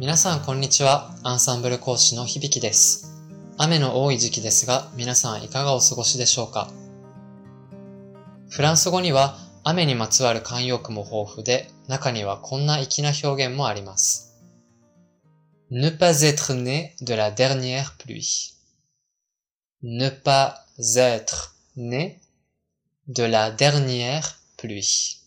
皆さんこんにちは。アンサンブル講師の響です。雨の多い時期ですが、皆さんいかがお過ごしでしょうか？フランス語には雨にまつわる慣用句も豊富で、中にはこんな粋な表現もあります。ne pas être né de la dernière pluie. ne pas être né de la dernière pluie.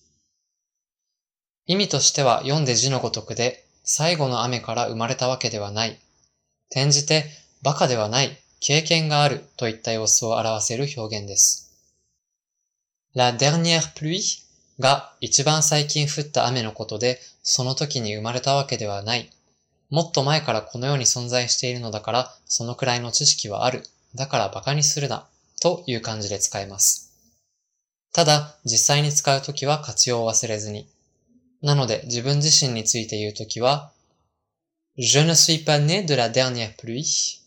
意味としては読んで字のごとくで、最後の雨から生まれたわけではない。転じて、バカではない、経験があるといった様子を表せる表現です。la dernière pluie が一番最近降った雨のことで、その時に生まれたわけではない。もっと前からこの世に存在しているのだから、そのくらいの知識はある。だから馬鹿にするな。という感じで使えます。ただ、実際に使うときは活用を忘れずに。なので、自分自身について言うときは、Je ne suis pas né de la dernière pluie.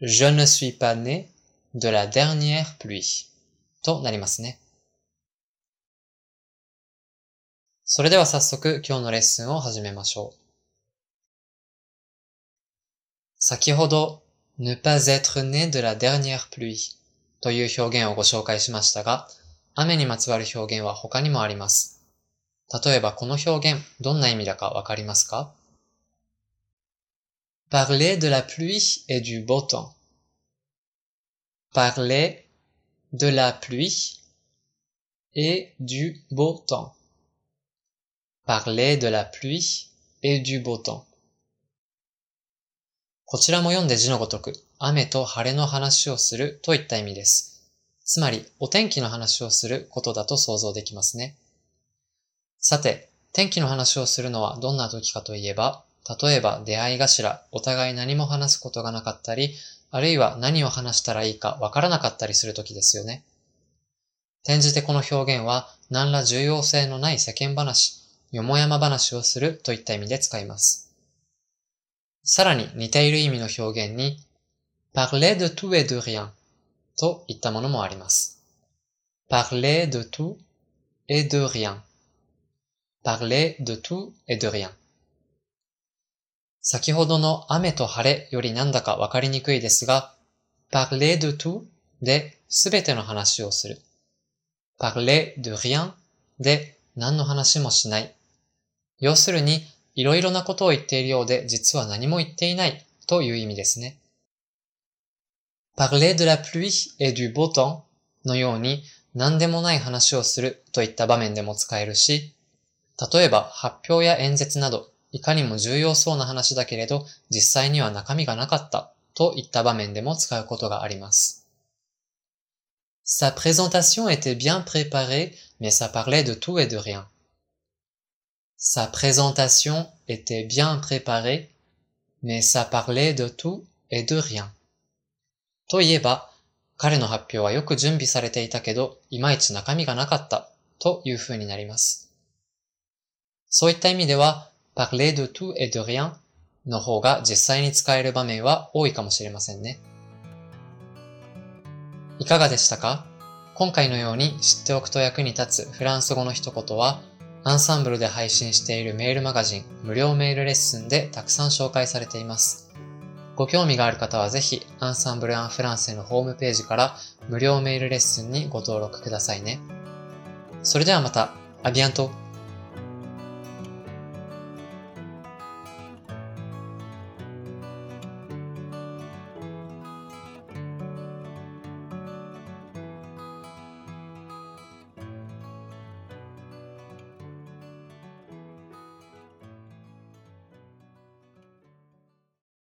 Je ne suis pas né de la dernière pluie. となりますね。それでは早速今日のレッスンを始めましょう。先ほど、ne pas être né de la dernière pluie という表現をご紹介しましたが、雨にまつわる表現は他にもあります。例えばこの表現、どんな意味だかわかりますか Parler de la pluie et du beau temps. Parler de la pluie et du beau temps. Parler de la pluie et du beau temps. こちらも読んで字のごとく、雨と晴れの話をするといった意味です。つまり、お天気の話をすることだと想像できますね。さて、天気の話をするのはどんな時かといえば、例えば出会い頭、お互い何も話すことがなかったり、あるいは何を話したらいいかわからなかったりする時ですよね。転じてこの表現は何ら重要性のない世間話、よもやま話をするといった意味で使います。さらに似ている意味の表現に、parler de tout et de rien といったものもあります。parler de tout et de rien parler de tout et de rien 先ほどの雨と晴れよりなんだかわかりにくいですが、parler de tout ですべての話をする。parler de rien で何の話もしない。要するに、いろいろなことを言っているようで実は何も言っていないという意味ですね。parler de la pluie et du beau temps のように何でもない話をするといった場面でも使えるし、例えば発表や演説など、いかにも重要そうな話だけれど、実際には中身がなかったといった場面でも使うことがあります。Sa présentation était bien préparée, mais ça parlait de tout et de rien. Sa présentation était bien préparée, mais ça parlait de tout et de rien. といえば、彼の発表はよく準備されていたけど、いまいち中身がなかったという風になります。そういった意味では、parler de tout et de rien の方が実際に使える場面は多いかもしれませんね。いかがでしたか？今回のように知っておくと役に立つフランス語の一言は、アンサンブルで配信しているメールマガジン無料メールレッスンでたくさん紹介されています。ご興味がある方はぜひ、アンサンブル・アン・フランセのホームページから無料メールレッスンにご登録くださいね。それではまた、アビアント